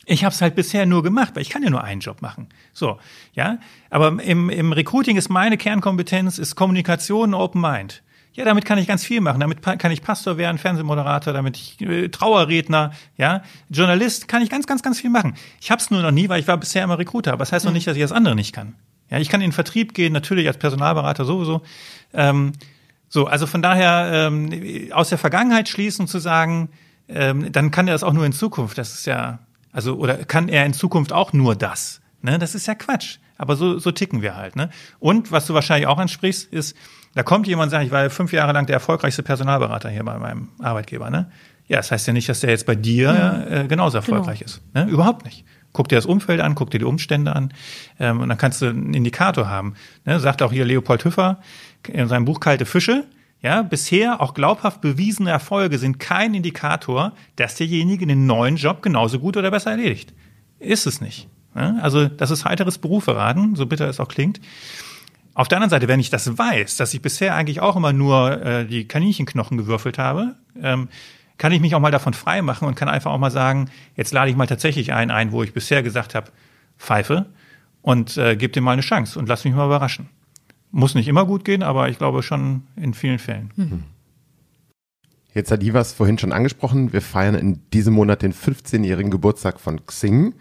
Ich habe es halt bisher nur gemacht, weil ich kann ja nur einen Job machen. So, ja. Aber im, im Recruiting ist meine Kernkompetenz ist Kommunikation, Open Mind. Ja, damit kann ich ganz viel machen. Damit kann ich Pastor werden, Fernsehmoderator, damit ich äh, Trauerredner, ja, Journalist, kann ich ganz, ganz, ganz viel machen. Ich habe es nur noch nie, weil ich war bisher immer Recruiter. Aber das heißt noch mhm. nicht, dass ich das andere nicht kann. Ja, ich kann in den Vertrieb gehen, natürlich als Personalberater sowieso. Ähm, so, also von daher ähm, aus der Vergangenheit schließen zu sagen, ähm, dann kann er das auch nur in Zukunft. Das ist ja also, oder kann er in Zukunft auch nur das? Ne? Das ist ja Quatsch. Aber so, so ticken wir halt. Ne? Und was du wahrscheinlich auch ansprichst, ist, da kommt jemand und sagt, ich war fünf Jahre lang der erfolgreichste Personalberater hier bei meinem Arbeitgeber. Ne? Ja, das heißt ja nicht, dass der jetzt bei dir ja. äh, genauso erfolgreich genau. ist. Ne? Überhaupt nicht. Guck dir das Umfeld an, guck dir die Umstände an ähm, und dann kannst du einen Indikator haben. Ne? Sagt auch hier Leopold Hüffer in seinem Buch Kalte Fische, ja, bisher auch glaubhaft bewiesene Erfolge sind kein Indikator, dass derjenige den neuen Job genauso gut oder besser erledigt. Ist es nicht. Ja, also das ist heiteres Beruferaten, so bitter es auch klingt. Auf der anderen Seite, wenn ich das weiß, dass ich bisher eigentlich auch immer nur äh, die Kaninchenknochen gewürfelt habe, ähm, kann ich mich auch mal davon frei machen und kann einfach auch mal sagen, jetzt lade ich mal tatsächlich einen ein, wo ich bisher gesagt habe, pfeife und äh, gebe dem mal eine Chance und lass mich mal überraschen. Muss nicht immer gut gehen, aber ich glaube schon in vielen Fällen. Mhm. Jetzt hat Ivas vorhin schon angesprochen, wir feiern in diesem Monat den 15-jährigen Geburtstag von Xing.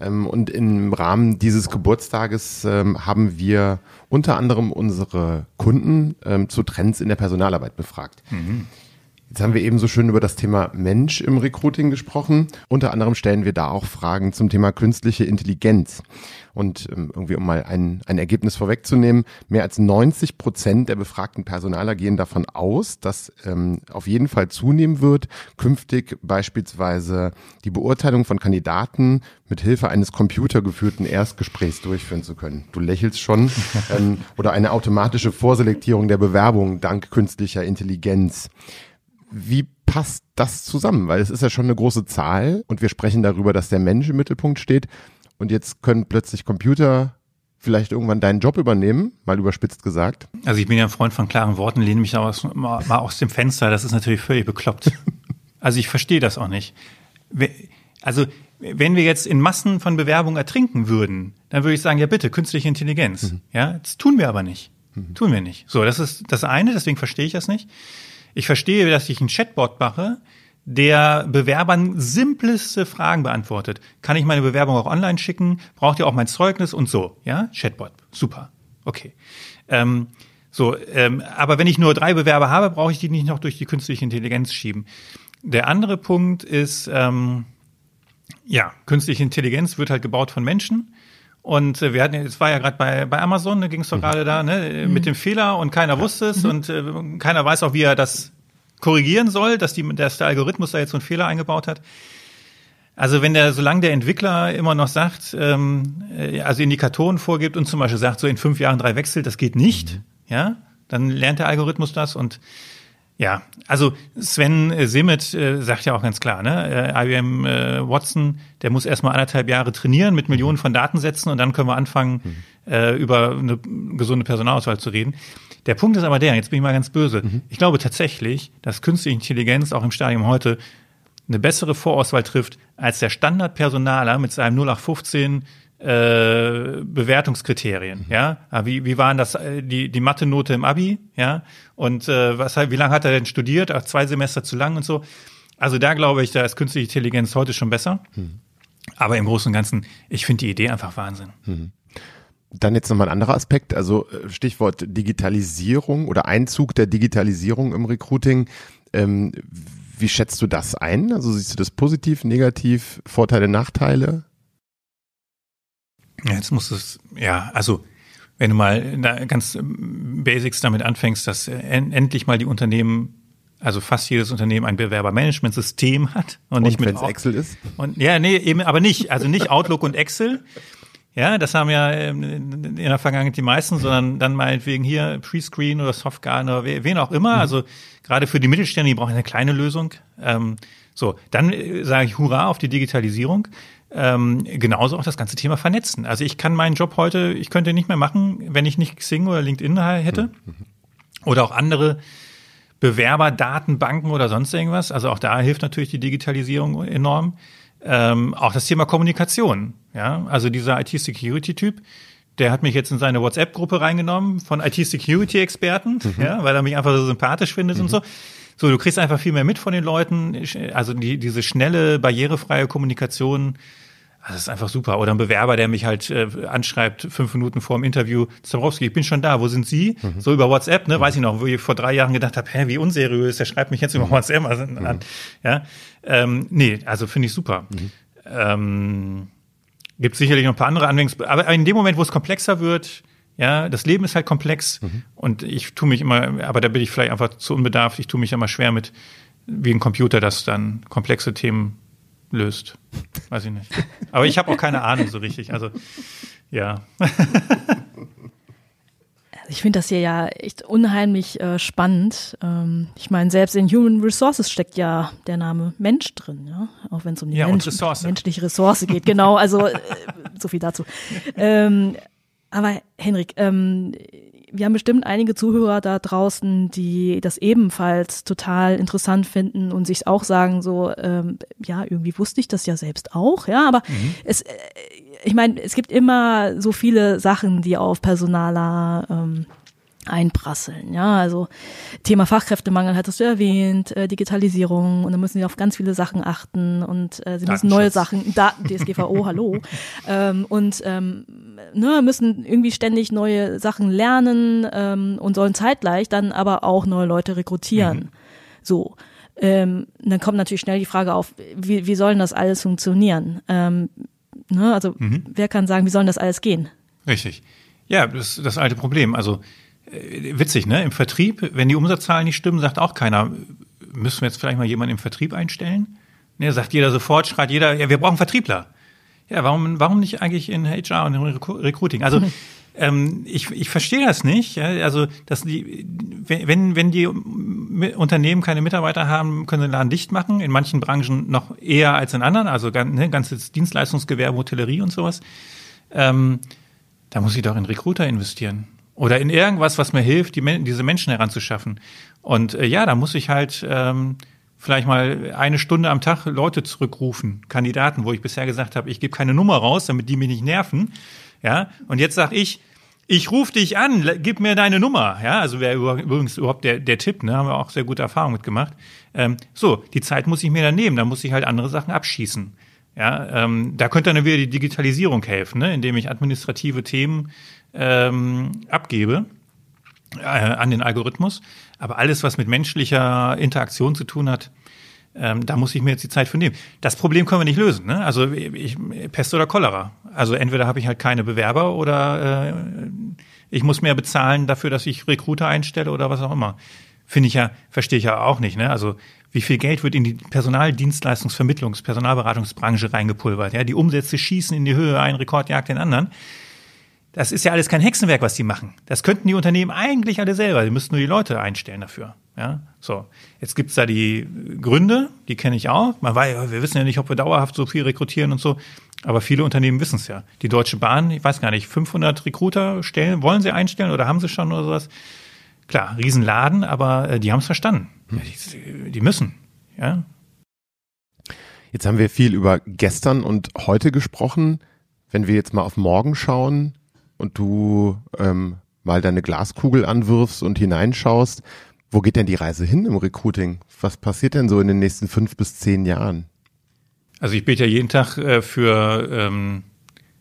Ähm, und im Rahmen dieses Geburtstages ähm, haben wir unter anderem unsere Kunden ähm, zu Trends in der Personalarbeit befragt. Mhm. Jetzt haben wir eben so schön über das Thema Mensch im Recruiting gesprochen. Unter anderem stellen wir da auch Fragen zum Thema künstliche Intelligenz. Und ähm, irgendwie, um mal ein, ein Ergebnis vorwegzunehmen, mehr als 90 Prozent der befragten Personaler gehen davon aus, dass ähm, auf jeden Fall zunehmen wird, künftig beispielsweise die Beurteilung von Kandidaten mit Hilfe eines computergeführten Erstgesprächs durchführen zu können. Du lächelst schon. ähm, oder eine automatische Vorselektierung der Bewerbung dank künstlicher Intelligenz. Wie passt das zusammen? Weil es ist ja schon eine große Zahl und wir sprechen darüber, dass der Mensch im Mittelpunkt steht. Und jetzt können plötzlich Computer vielleicht irgendwann deinen Job übernehmen, mal überspitzt gesagt. Also ich bin ja ein Freund von klaren Worten, lehne mich mal, mal aus dem Fenster. Das ist natürlich völlig bekloppt. also ich verstehe das auch nicht. Also wenn wir jetzt in Massen von Bewerbungen ertrinken würden, dann würde ich sagen, ja bitte, künstliche Intelligenz. Mhm. Ja, das tun wir aber nicht. Mhm. Tun wir nicht. So, das ist das eine, deswegen verstehe ich das nicht. Ich verstehe, dass ich einen Chatbot mache, der Bewerbern simpleste Fragen beantwortet. Kann ich meine Bewerbung auch online schicken? Braucht ihr auch mein Zeugnis und so? Ja, Chatbot, super, okay. Ähm, so, ähm, aber wenn ich nur drei Bewerber habe, brauche ich die nicht noch durch die künstliche Intelligenz schieben. Der andere Punkt ist, ähm, ja, künstliche Intelligenz wird halt gebaut von Menschen Und äh, wir hatten, es war ja gerade bei, bei Amazon, da ging es doch mhm. gerade da, ne, mit dem Fehler und keiner wusste es mhm. und äh, keiner weiß auch, wie er das korrigieren soll, dass, die, dass der Algorithmus da jetzt so einen Fehler eingebaut hat. Also wenn der, solange der Entwickler immer noch sagt, ähm, äh, also Indikatoren vorgibt und zum Beispiel sagt, so in fünf Jahren drei Wechsel, das geht nicht, mhm. ja, dann lernt der Algorithmus das und ja, also Sven Simmet äh, sagt ja auch ganz klar, ne, äh, IBM äh, Watson, der muss erstmal anderthalb Jahre trainieren mit Millionen von Datensätzen und dann können wir anfangen, mhm. äh, über eine gesunde Personalauswahl zu reden. Der Punkt ist aber der, jetzt bin ich mal ganz böse, mhm. ich glaube tatsächlich, dass künstliche Intelligenz auch im Stadium heute eine bessere Vorauswahl trifft als der Standardpersonaler mit seinem 0815 äh, Bewertungskriterien, mhm. ja. Ah, wie, wie waren das, äh, die, die Mathe-Note im Abi, ja? Und äh, was, wie lange hat er denn studiert? Ach, zwei Semester zu lang und so. Also da glaube ich, da ist künstliche Intelligenz heute schon besser. Mhm. Aber im Großen und Ganzen, ich finde die Idee einfach Wahnsinn. Mhm. Dann jetzt nochmal ein anderer Aspekt, also äh, Stichwort Digitalisierung oder Einzug der Digitalisierung im Recruiting. Ähm, wie schätzt du das ein? Also siehst du das positiv, negativ, Vorteile, Nachteile? Jetzt muss es, ja, also wenn du mal ganz Basics damit anfängst, dass endlich mal die Unternehmen, also fast jedes Unternehmen ein Bewerbermanagementsystem hat und, und nicht mit Excel ist. Und ja, nee, eben aber nicht, also nicht Outlook und Excel. Ja, das haben ja in der Vergangenheit die meisten, sondern dann meinetwegen hier Prescreen oder Softgarden oder wen auch immer. Mhm. Also gerade für die Mittelstände, die brauchen eine kleine Lösung. Ähm, so, dann äh, sage ich Hurra auf die Digitalisierung. Ähm, genauso auch das ganze Thema Vernetzen. Also ich kann meinen Job heute, ich könnte nicht mehr machen, wenn ich nicht Xing oder LinkedIn hätte. Mhm. Oder auch andere Bewerberdatenbanken oder sonst irgendwas. Also auch da hilft natürlich die Digitalisierung enorm. Ähm, auch das Thema Kommunikation. Ja, also dieser IT-Security-Typ, der hat mich jetzt in seine WhatsApp-Gruppe reingenommen von IT-Security-Experten, mhm. ja, weil er mich einfach so sympathisch findet mhm. und so. So, du kriegst einfach viel mehr mit von den Leuten. Also die, diese schnelle, barrierefreie Kommunikation, das ist einfach super. Oder ein Bewerber, der mich halt äh, anschreibt, fünf Minuten vor dem Interview, Zabrowski, ich bin schon da, wo sind Sie? Mhm. So über WhatsApp, ne? Mhm. Weiß ich noch, wo ich vor drei Jahren gedacht habe, hä, wie unseriös, der schreibt mich jetzt über mhm. WhatsApp also, mhm. an. Ja? Ähm, nee, also finde ich super. Mhm. Ähm, gibt sicherlich noch ein paar andere Anwendungs... Aber in dem Moment, wo es komplexer wird, ja, das Leben ist halt komplex mhm. und ich tue mich immer, aber da bin ich vielleicht einfach zu unbedarft, ich tue mich immer schwer mit, wie ein Computer das dann komplexe Themen löst. Weiß ich nicht. Aber ich habe auch keine Ahnung so richtig. Also, ja. Ich finde das hier ja echt unheimlich äh, spannend. Ähm, ich meine, selbst in Human Resources steckt ja der Name Mensch drin, ja, auch wenn es um die ja, Mensch, Ressource. menschliche Ressource geht. Genau, also äh, so viel dazu. Ähm, aber Henrik, ähm, wir haben bestimmt einige Zuhörer da draußen, die das ebenfalls total interessant finden und sich auch sagen, so, ähm, ja, irgendwie wusste ich das ja selbst auch, ja, aber mhm. es, äh, ich meine, es gibt immer so viele Sachen, die auf Personaler ähm, einprasseln. Ja, also Thema Fachkräftemangel hattest du erwähnt, äh, Digitalisierung und da müssen sie auf ganz viele Sachen achten und äh, sie müssen neue Sachen, Daten, DSGVO, hallo, ähm, und ähm, ne, müssen irgendwie ständig neue Sachen lernen ähm, und sollen zeitgleich dann aber auch neue Leute rekrutieren. Mhm. So. Ähm, dann kommt natürlich schnell die Frage auf, wie, wie soll das alles funktionieren? Ähm, ne, also mhm. wer kann sagen, wie soll das alles gehen? Richtig. Ja, das ist das alte Problem. Also äh, witzig, ne? Im Vertrieb, wenn die Umsatzzahlen nicht stimmen, sagt auch keiner, müssen wir jetzt vielleicht mal jemanden im Vertrieb einstellen? Ne, sagt jeder sofort, schreit jeder, ja, wir brauchen Vertriebler. Ja, warum, warum nicht eigentlich in HR und in Recruiting? Also ähm, ich, ich verstehe das nicht. Ja? Also, dass die, wenn, wenn die Unternehmen keine Mitarbeiter haben, können den Laden dicht machen. In manchen Branchen noch eher als in anderen, also ne, ganzes Dienstleistungsgewerbe, Hotellerie und sowas. Ähm, da muss ich doch in Recruiter investieren. Oder in irgendwas, was mir hilft, die, diese Menschen heranzuschaffen. Und äh, ja, da muss ich halt ähm, vielleicht mal eine Stunde am Tag Leute zurückrufen, Kandidaten, wo ich bisher gesagt habe, ich gebe keine Nummer raus, damit die mich nicht nerven. Ja, und jetzt sage ich, ich rufe dich an, gib mir deine Nummer. Ja, also wäre übrigens überhaupt der, der Tipp, ne, haben wir auch sehr gute Erfahrungen mitgemacht. Ähm, so, die Zeit muss ich mir dann nehmen, da muss ich halt andere Sachen abschießen. Ja, ähm, da könnte dann wieder die Digitalisierung helfen, ne, indem ich administrative Themen ähm, abgebe äh, an den Algorithmus. Aber alles, was mit menschlicher Interaktion zu tun hat, Ähm, da muss ich mir jetzt die Zeit für nehmen. Das Problem können wir nicht lösen. Ne? Also ich, Pest oder Cholera. Also entweder habe ich halt keine Bewerber oder äh, ich muss mehr bezahlen dafür, dass ich Recruiter einstelle oder was auch immer. Finde ich ja, verstehe ich ja auch nicht. Ne? Also wie viel Geld wird in die Personaldienstleistungsvermittlungs-, Personalberatungsbranche reingepulvert? Ja, die Umsätze schießen in die Höhe, ein Rekord jagt den anderen. Das ist ja alles kein Hexenwerk, was die machen. Das könnten die Unternehmen eigentlich alle selber. Die müssten nur die Leute einstellen dafür. Ja, so. Jetzt gibt's da die Gründe, die kenne ich auch. Man weiß, wir wissen ja nicht, ob wir dauerhaft so viel rekrutieren und so. Aber viele Unternehmen wissen es ja. Die Deutsche Bahn, ich weiß gar nicht, 500 Recruiter stellen, wollen sie einstellen oder haben sie schon oder sowas? Klar, Riesenladen, aber äh, die haben es verstanden. Hm. Die, die müssen, ja. Jetzt haben wir viel über gestern und heute gesprochen. Wenn wir jetzt mal auf morgen schauen und du ähm, mal deine Glaskugel anwirfst und hineinschaust, wo geht denn die Reise hin im Recruiting? Was passiert denn so in den nächsten fünf bis zehn Jahren? Also ich bete ja jeden Tag äh, für ähm,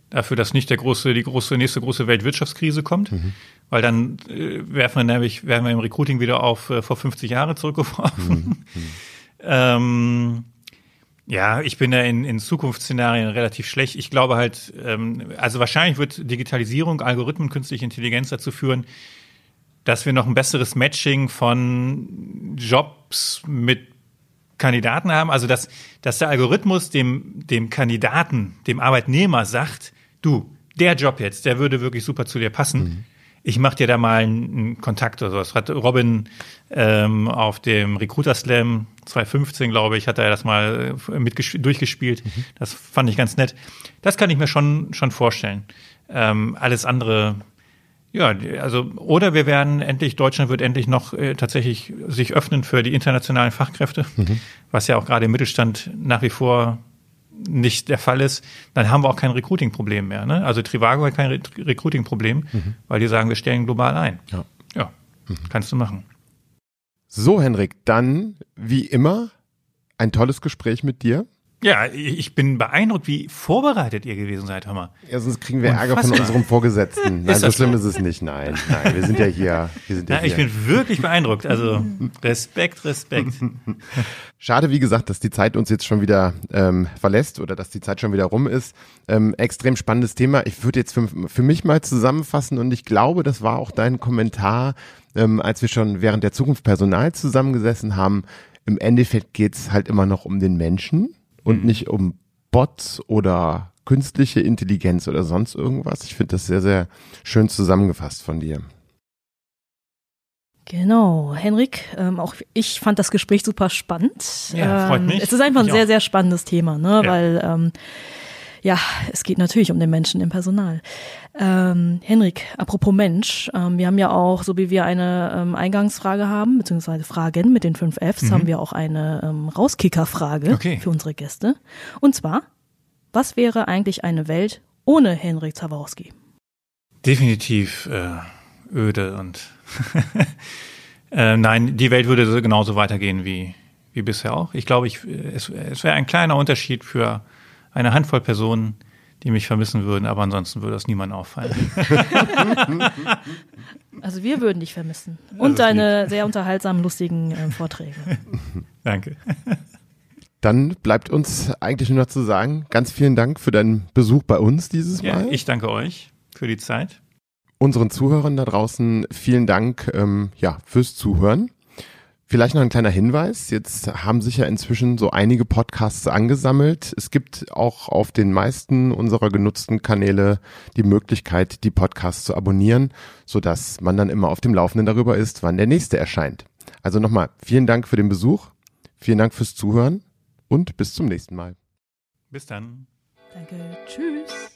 dafür, dass nicht der große, die große, nächste große Weltwirtschaftskrise kommt, mhm. weil dann äh, werfen wir nämlich, werden wir im Recruiting wieder auf äh, vor 50 Jahre zurückgeworfen. Mhm. ähm, ja, ich bin da in, in Zukunftsszenarien relativ schlecht. Ich glaube halt, ähm, also wahrscheinlich wird Digitalisierung, Algorithmen, künstliche Intelligenz dazu führen, dass wir noch ein besseres Matching von Jobs mit Kandidaten haben. Also dass, dass der Algorithmus dem, dem Kandidaten, dem Arbeitnehmer sagt, du, der Job jetzt, der würde wirklich super zu dir passen. Mhm. Ich mache dir da mal einen, Kontakt oder sowas. Hat Robin ähm, auf dem Recruiter Slam 2015, glaube ich, hat er das mal äh, mit durchgespielt. Mhm. Das fand ich ganz nett. Das kann ich mir schon, schon vorstellen. Ähm, alles andere ja, also oder wir werden endlich, Deutschland wird endlich noch äh, tatsächlich sich öffnen für die internationalen Fachkräfte, mhm. was ja auch gerade im Mittelstand nach wie vor nicht der Fall ist, dann haben wir auch kein Recruiting-Problem mehr. Ne? Also Trivago hat kein Re Recruiting-Problem, mhm. weil die sagen, wir stellen global ein. Ja, ja mhm. kannst du machen. So, Henrik, dann wie immer ein tolles Gespräch mit dir. Ja, ich bin beeindruckt, wie vorbereitet ihr gewesen seid, Hammer. Ja, sonst kriegen wir Ärger von unserem Vorgesetzten. Nein, so schlimm ist es nicht. Nein, nein, wir sind ja hier. Wir sind ja, ja ich hier. bin wirklich beeindruckt. Also Respekt, Respekt. Schade, wie gesagt, dass die Zeit uns jetzt schon wieder ähm, verlässt oder dass die Zeit schon wieder rum ist. Ähm, extrem spannendes Thema. Ich würde jetzt für, für mich mal zusammenfassen und ich glaube, das war auch dein Kommentar, ähm, als wir schon während der Zukunft Personal zusammengesessen haben. Im Endeffekt geht's halt immer noch um den Menschen und mhm. nicht um Bots oder künstliche Intelligenz oder sonst irgendwas. Ich finde das sehr, sehr schön zusammengefasst von dir. Genau, Henrik, ähm, auch ich fand das Gespräch super spannend. Ja, freut ähm, mich. Es ist einfach ein ich sehr, auch. sehr spannendes Thema, ne? Ja. weil ähm, ja, es geht natürlich um den Menschen im Personal. Ähm, Henrik, apropos Mensch, ähm, wir haben ja auch, so wie wir eine ähm, Eingangsfrage haben, beziehungsweise Fragen mit den fünf Fs, mhm. haben wir auch eine ähm, Rauskicker-Frage okay. für unsere Gäste. Und zwar, was wäre eigentlich eine Welt ohne Henrik Zawarowski? Definitiv äh, öde und äh, nein, die Welt würde genauso weitergehen wie, wie bisher auch. Ich glaube, ich, es, es wäre ein kleiner Unterschied für eine Handvoll Personen, die mich vermissen würden, aber ansonsten würde das niemand auffallen. Also wir würden dich vermissen. Und deine lieb. sehr unterhaltsamen, lustigen äh, Vorträge. Danke. Dann bleibt uns eigentlich nur noch zu sagen, ganz vielen Dank für deinen Besuch bei uns dieses Mal. Ja, ich danke euch für die Zeit. Unseren Zuhörern da draußen vielen Dank ähm, ja, fürs Zuhören. Vielleicht noch ein kleiner Hinweis. Jetzt haben sich ja inzwischen so einige Podcasts angesammelt. Es gibt auch auf den meisten unserer genutzten Kanäle die Möglichkeit, die Podcasts zu abonnieren, sodass man dann immer auf dem Laufenden darüber ist, wann der nächste erscheint. Also nochmal vielen Dank für den Besuch. Vielen Dank fürs Zuhören und bis zum nächsten Mal. Bis dann. Danke. Tschüss.